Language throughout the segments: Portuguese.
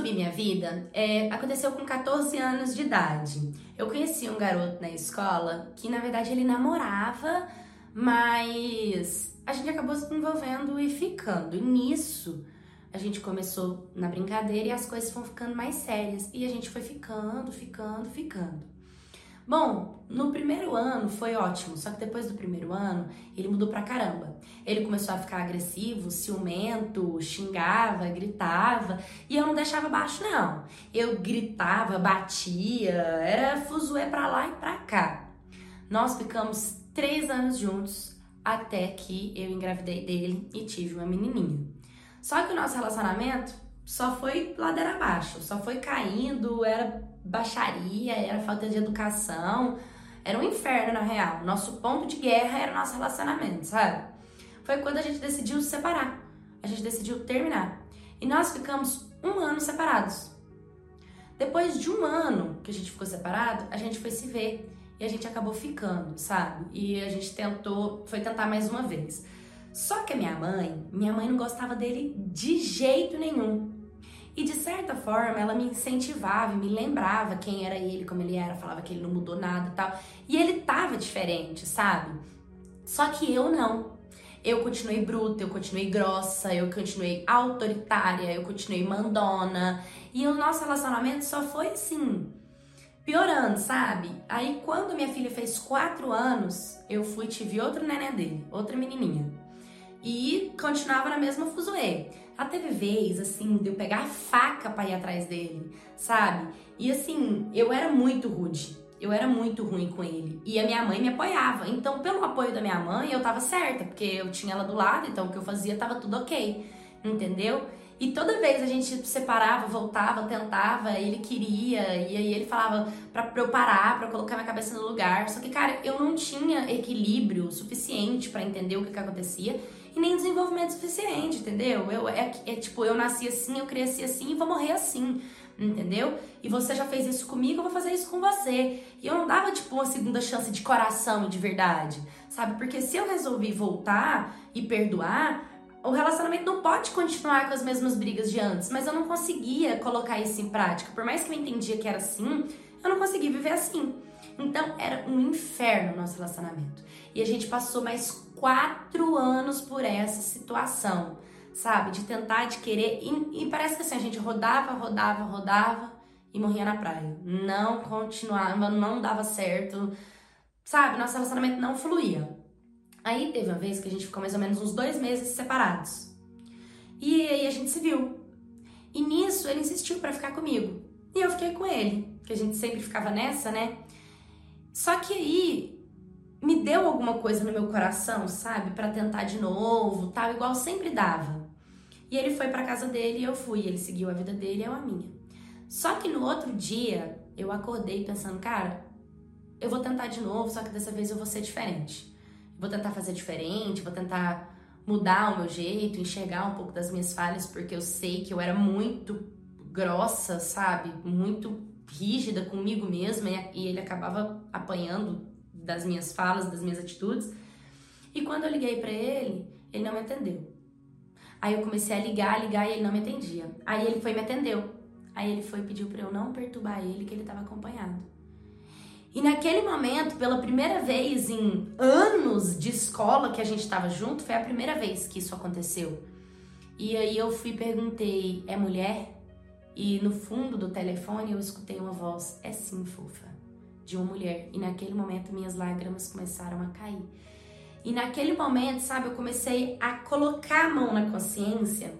resumir minha vida, é, aconteceu com 14 anos de idade. Eu conheci um garoto na escola que, na verdade, ele namorava, mas a gente acabou se envolvendo e ficando. E nisso, a gente começou na brincadeira e as coisas foram ficando mais sérias. E a gente foi ficando, ficando, ficando. Bom, no primeiro ano foi ótimo, só que depois do primeiro ano ele mudou pra caramba. Ele começou a ficar agressivo, ciumento, xingava, gritava e eu não deixava baixo, não. Eu gritava, batia, era fuzuê pra lá e pra cá. Nós ficamos três anos juntos até que eu engravidei dele e tive uma menininha. Só que o nosso relacionamento só foi ladeira abaixo, só foi caindo, era baixaria, era falta de educação, era um inferno na real. Nosso ponto de guerra era o nosso relacionamento, sabe? Foi quando a gente decidiu se separar, a gente decidiu terminar. E nós ficamos um ano separados. Depois de um ano que a gente ficou separado, a gente foi se ver e a gente acabou ficando, sabe? E a gente tentou, foi tentar mais uma vez. Só que a minha mãe, minha mãe não gostava dele de jeito nenhum. E de certa forma ela me incentivava, me lembrava quem era ele, como ele era, falava que ele não mudou nada e tal. E ele tava diferente, sabe? Só que eu não. Eu continuei bruta, eu continuei grossa, eu continuei autoritária, eu continuei mandona. E o nosso relacionamento só foi assim, piorando, sabe? Aí quando minha filha fez quatro anos, eu fui tive outro neném dele, outra menininha e continuava na mesma fuzuê. Teve vez, assim, de eu pegar a faca para ir atrás dele, sabe? E assim, eu era muito rude. Eu era muito ruim com ele. E a minha mãe me apoiava. Então, pelo apoio da minha mãe, eu tava certa, porque eu tinha ela do lado, então o que eu fazia tava tudo ok. Entendeu? E toda vez a gente separava, voltava, tentava, ele queria, e aí ele falava pra eu parar, pra eu colocar minha cabeça no lugar. Só que, cara, eu não tinha equilíbrio suficiente para entender o que, que acontecia e nem desenvolvimento suficiente, entendeu? Eu, é, é tipo, eu nasci assim, eu cresci assim e vou morrer assim, entendeu? E você já fez isso comigo, eu vou fazer isso com você. E eu não dava, tipo, uma segunda chance de coração e de verdade, sabe? Porque se eu resolvi voltar e perdoar, o relacionamento não pode continuar com as mesmas brigas de antes, mas eu não conseguia colocar isso em prática. Por mais que eu entendia que era assim, eu não conseguia viver assim. Então era um inferno o nosso relacionamento. E a gente passou mais quatro anos por essa situação, sabe? De tentar, de querer. E, e parece que assim, a gente rodava, rodava, rodava e morria na praia. Não continuava, não dava certo, sabe? Nosso relacionamento não fluía. Aí teve uma vez que a gente ficou mais ou menos uns dois meses separados. E aí a gente se viu. E nisso ele insistiu para ficar comigo. E eu fiquei com ele, que a gente sempre ficava nessa, né? Só que aí me deu alguma coisa no meu coração, sabe, para tentar de novo, tal, igual sempre dava. E ele foi para casa dele e eu fui, ele seguiu a vida dele e eu a minha. Só que no outro dia eu acordei pensando, cara, eu vou tentar de novo, só que dessa vez eu vou ser diferente. Vou tentar fazer diferente, vou tentar mudar o meu jeito, enxergar um pouco das minhas falhas, porque eu sei que eu era muito grossa, sabe? Muito rígida comigo mesma e ele acabava apanhando das minhas falas, das minhas atitudes. E quando eu liguei para ele, ele não me atendeu. Aí eu comecei a ligar, ligar e ele não me atendia. Aí ele foi e me atendeu. Aí ele foi e pediu para eu não perturbar ele, que ele estava acompanhado. E naquele momento, pela primeira vez em anos de escola que a gente estava junto, foi a primeira vez que isso aconteceu. E aí eu fui perguntei: é mulher? E no fundo do telefone eu escutei uma voz: é sim, fofa de uma mulher. E naquele momento minhas lágrimas começaram a cair. E naquele momento, sabe, eu comecei a colocar a mão na consciência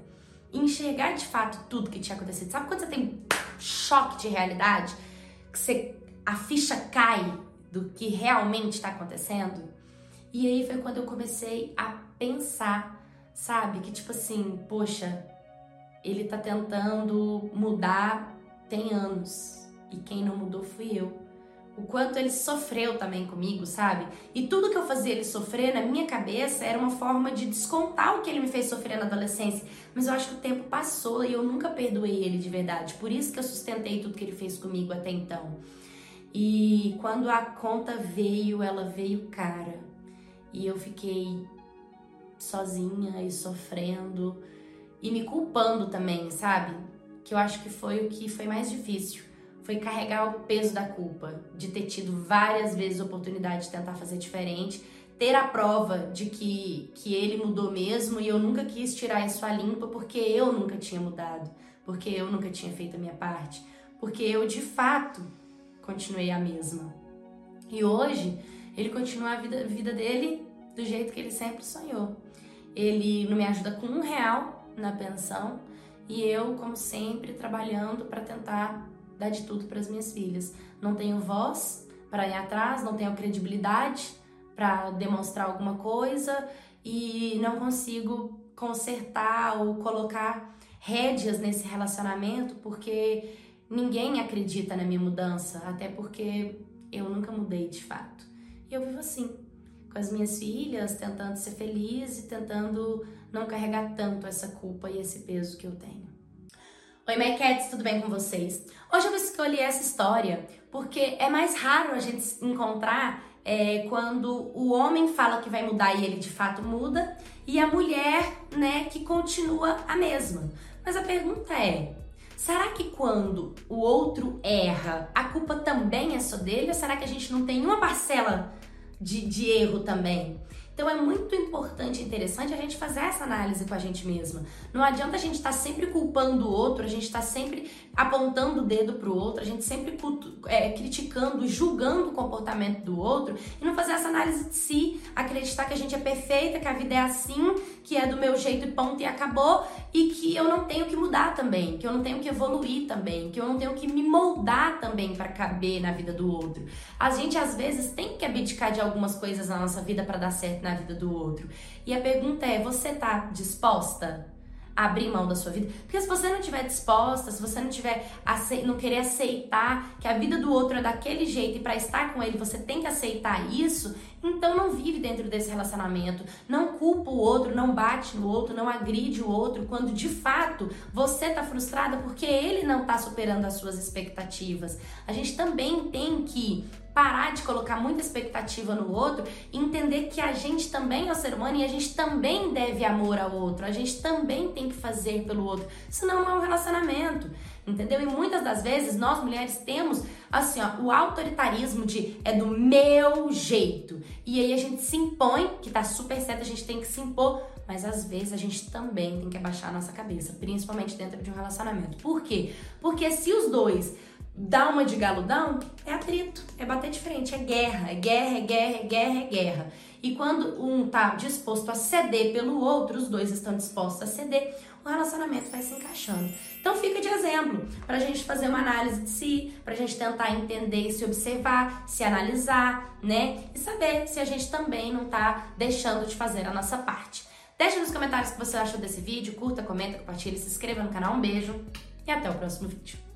enxergar de fato tudo que tinha acontecido. Sabe quando você tem choque de realidade? Que você, a ficha cai do que realmente está acontecendo? E aí foi quando eu comecei a pensar, sabe? Que tipo assim, poxa, ele tá tentando mudar tem anos. E quem não mudou fui eu o quanto ele sofreu também comigo, sabe? E tudo que eu fazia ele sofrer na minha cabeça era uma forma de descontar o que ele me fez sofrer na adolescência. Mas eu acho que o tempo passou e eu nunca perdoei ele de verdade. Por isso que eu sustentei tudo que ele fez comigo até então. E quando a conta veio, ela veio cara. E eu fiquei sozinha e sofrendo e me culpando também, sabe? que eu acho que foi o que foi mais difícil. Foi carregar o peso da culpa, de ter tido várias vezes a oportunidade de tentar fazer diferente, ter a prova de que, que ele mudou mesmo e eu nunca quis tirar isso a limpa porque eu nunca tinha mudado, porque eu nunca tinha feito a minha parte, porque eu de fato continuei a mesma. E hoje ele continua a vida, vida dele do jeito que ele sempre sonhou. Ele não me ajuda com um real na pensão e eu, como sempre, trabalhando para tentar dar de tudo para as minhas filhas. Não tenho voz para ir atrás, não tenho credibilidade para demonstrar alguma coisa e não consigo consertar ou colocar rédeas nesse relacionamento porque ninguém acredita na minha mudança, até porque eu nunca mudei de fato. E eu vivo assim, com as minhas filhas, tentando ser feliz e tentando não carregar tanto essa culpa e esse peso que eu tenho. Oi, My tudo bem com vocês? Hoje eu escolhi essa história porque é mais raro a gente encontrar é, quando o homem fala que vai mudar e ele de fato muda e a mulher, né, que continua a mesma. Mas a pergunta é: será que quando o outro erra, a culpa também é só dele ou será que a gente não tem uma parcela de, de erro também. Então é muito importante e interessante a gente fazer essa análise com a gente mesma. Não adianta a gente estar tá sempre culpando o outro, a gente estar tá sempre apontando o dedo para o outro, a gente sempre é, criticando, julgando o comportamento do outro e não fazer essa análise de si, acreditar que a gente é perfeita, que a vida é assim, que é do meu jeito e ponto e acabou e que eu não tenho que mudar também, que eu não tenho que evoluir também, que eu não tenho que me moldar também para caber na vida do outro. A gente às vezes tem que abdicar de algumas coisas na nossa vida para dar certo na vida do outro. E a pergunta é: você tá disposta? a abrir mão da sua vida. Porque se você não estiver disposta, se você não tiver não querer aceitar que a vida do outro é daquele jeito e para estar com ele você tem que aceitar isso, então não vive dentro desse relacionamento, não culpa o outro, não bate no outro, não agride o outro, quando de fato você tá frustrada porque ele não tá superando as suas expectativas. A gente também tem que parar de colocar muita expectativa no outro entender que a gente também é um ser humano e a gente também deve amor ao outro, a gente também tem que fazer pelo outro, senão não é um relacionamento entendeu? E muitas das vezes nós mulheres temos assim, ó, o autoritarismo de é do meu jeito. E aí a gente se impõe, que tá super certo, a gente tem que se impor, mas às vezes a gente também tem que abaixar a nossa cabeça, principalmente dentro de um relacionamento. Por quê? Porque se os dois dá uma de galudão, é atrito, é bater de frente, é guerra, é guerra, é guerra, é guerra, é guerra. E quando um tá disposto a ceder pelo outro, os dois estão dispostos a ceder, o relacionamento vai se encaixando. Então fica de exemplo para a gente fazer uma análise de si, para a gente tentar entender, se observar, se analisar, né? E saber se a gente também não tá deixando de fazer a nossa parte. Deixe nos comentários o que você achou desse vídeo, curta, comenta, compartilhe, se inscreva no canal. Um beijo e até o próximo vídeo.